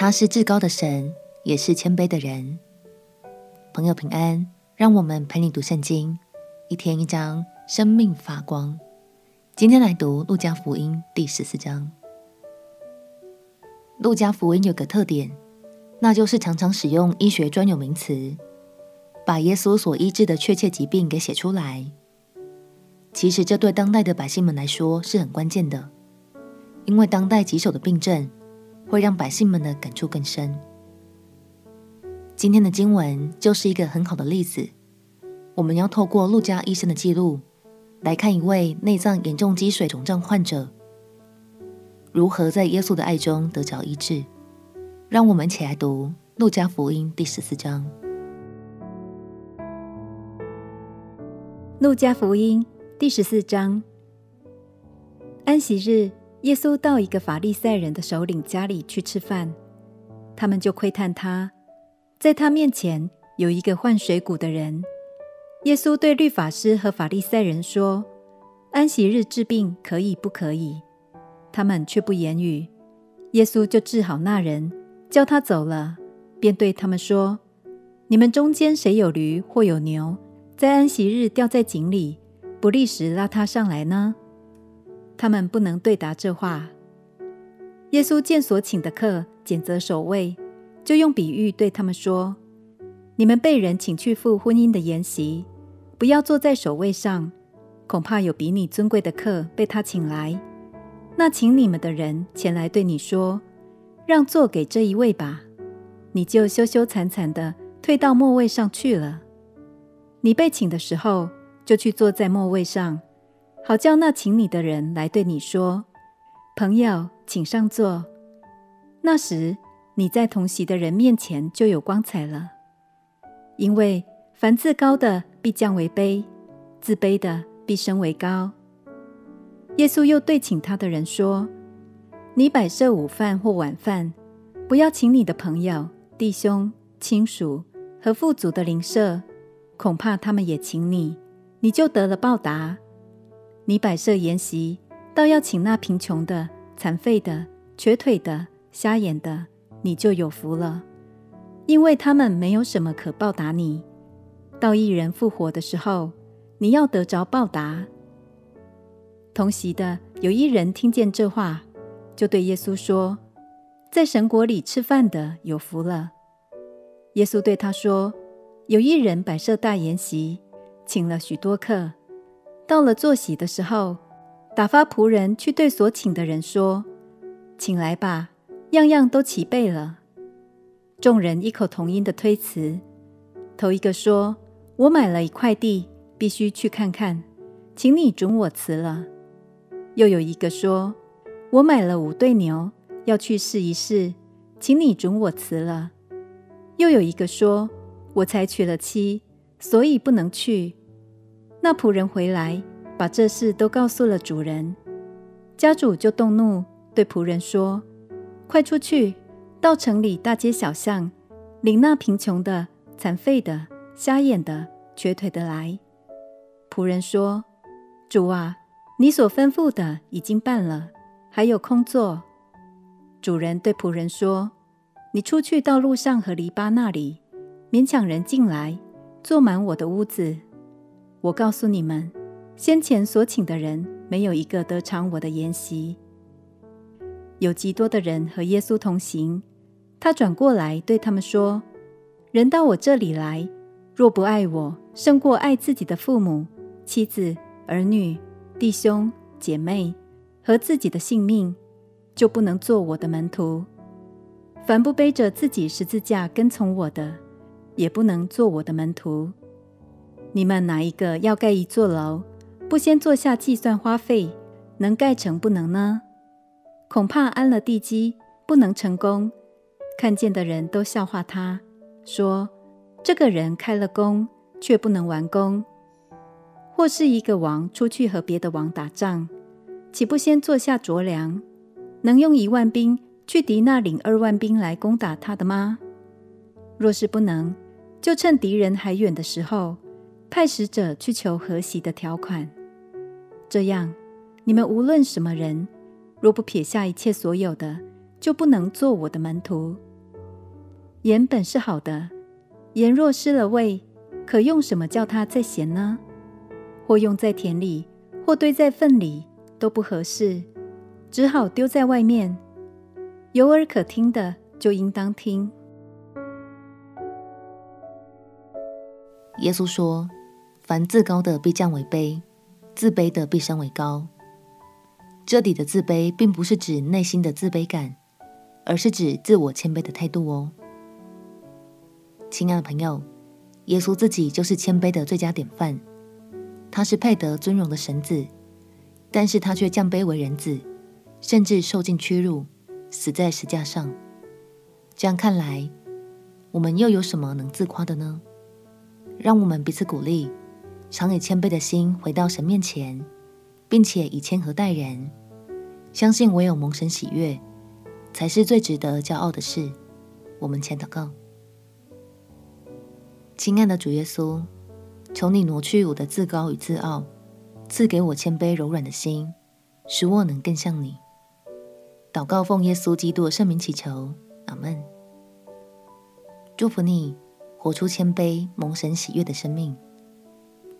他是至高的神，也是谦卑的人。朋友平安，让我们陪你读圣经，一天一章，生命发光。今天来读路加福音第十四章。路加福音有个特点，那就是常常使用医学专有名词，把耶稣所医治的确切疾病给写出来。其实这对当代的百姓们来说是很关键的，因为当代棘手的病症会让百姓们的感触更深。今天的经文就是一个很好的例子。我们要透过路加医生的记录，来看一位内脏严重积水肿胀患者如何在耶稣的爱中得着医治。让我们一起来读路加福音第十四章。路加福音。第十四章，安息日，耶稣到一个法利赛人的首领家里去吃饭，他们就窥探他。在他面前有一个患水臌的人。耶稣对律法师和法利赛人说：“安息日治病可以不可以？”他们却不言语。耶稣就治好那人，叫他走了，便对他们说：“你们中间谁有驴或有牛，在安息日掉在井里？”不立时拉他上来呢？他们不能对答这话。耶稣见所请的客拣择首位，就用比喻对他们说：“你们被人请去赴婚姻的筵席，不要坐在首位上，恐怕有比你尊贵的客被他请来。那请你们的人前来对你说：‘让座给这一位吧。’你就羞羞惭惭的退到末位上去了。你被请的时候。”就去坐在末位上，好叫那请你的人来对你说：“朋友，请上座。”那时你在同席的人面前就有光彩了。因为凡自高的必降为卑，自卑的必升为高。耶稣又对请他的人说：“你摆设午饭或晚饭，不要请你的朋友、弟兄、亲属和富足的邻舍，恐怕他们也请你。”你就得了报答。你摆设筵席，倒要请那贫穷的、残废的、瘸腿的、瞎眼的，你就有福了，因为他们没有什么可报答你。到一人复活的时候，你要得着报答。同席的有一人听见这话，就对耶稣说：“在神国里吃饭的有福了。”耶稣对他说：“有一人摆设大筵席。”请了许多客，到了坐席的时候，打发仆人去对所请的人说：“请来吧，样样都齐备了。”众人异口同音的推辞。头一个说：“我买了一块地，必须去看看，请你准我辞了。”又有一个说：“我买了五对牛，要去试一试，请你准我辞了。”又有一个说：“我才娶了妻，所以不能去。”那仆人回来，把这事都告诉了主人。家主就动怒，对仆人说：“快出去，到城里大街小巷，领那贫穷的、残废的、瞎眼的、瘸腿的来。”仆人说：“主啊，你所吩咐的已经办了，还有空座。”主人对仆人说：“你出去到路上和篱笆那里，勉强人进来，坐满我的屋子。”我告诉你们，先前所请的人没有一个得尝我的筵席。有极多的人和耶稣同行，他转过来对他们说：“人到我这里来，若不爱我胜过爱自己的父母、妻子、儿女、弟兄、姐妹和自己的性命，就不能做我的门徒。凡不背着自己十字架跟从我的，也不能做我的门徒。”你们哪一个要盖一座楼，不先坐下计算花费，能盖成不能呢？恐怕安了地基，不能成功。看见的人都笑话他，说：“这个人开了工，却不能完工。”或是一个王出去和别的王打仗，岂不先坐下酌量，能用一万兵去敌那领二万兵来攻打他的吗？若是不能，就趁敌人还远的时候。派使者去求和息的条款，这样你们无论什么人，若不撇下一切所有的，就不能做我的门徒。盐本是好的，盐若失了味，可用什么叫它再咸呢？或用在田里，或堆在粪里，都不合适，只好丢在外面。有耳可听的，就应当听。耶稣说：“凡自高的必降为卑，自卑的必升为高。”这里的自卑，并不是指内心的自卑感，而是指自我谦卑的态度哦。亲爱的朋友，耶稣自己就是谦卑的最佳典范，他是配得尊荣的神子，但是他却降卑为人子，甚至受尽屈辱，死在石架上。这样看来，我们又有什么能自夸的呢？让我们彼此鼓励，常以谦卑的心回到神面前，并且以谦和待人。相信唯有蒙神喜悦，才是最值得骄傲的事。我们前祷告，亲爱的主耶稣，求你挪去我的自高与自傲，赐给我谦卑柔软的心，使我能更像你。祷告奉耶稣基督的圣名祈求，阿门。祝福你。活出谦卑、蒙神喜悦的生命，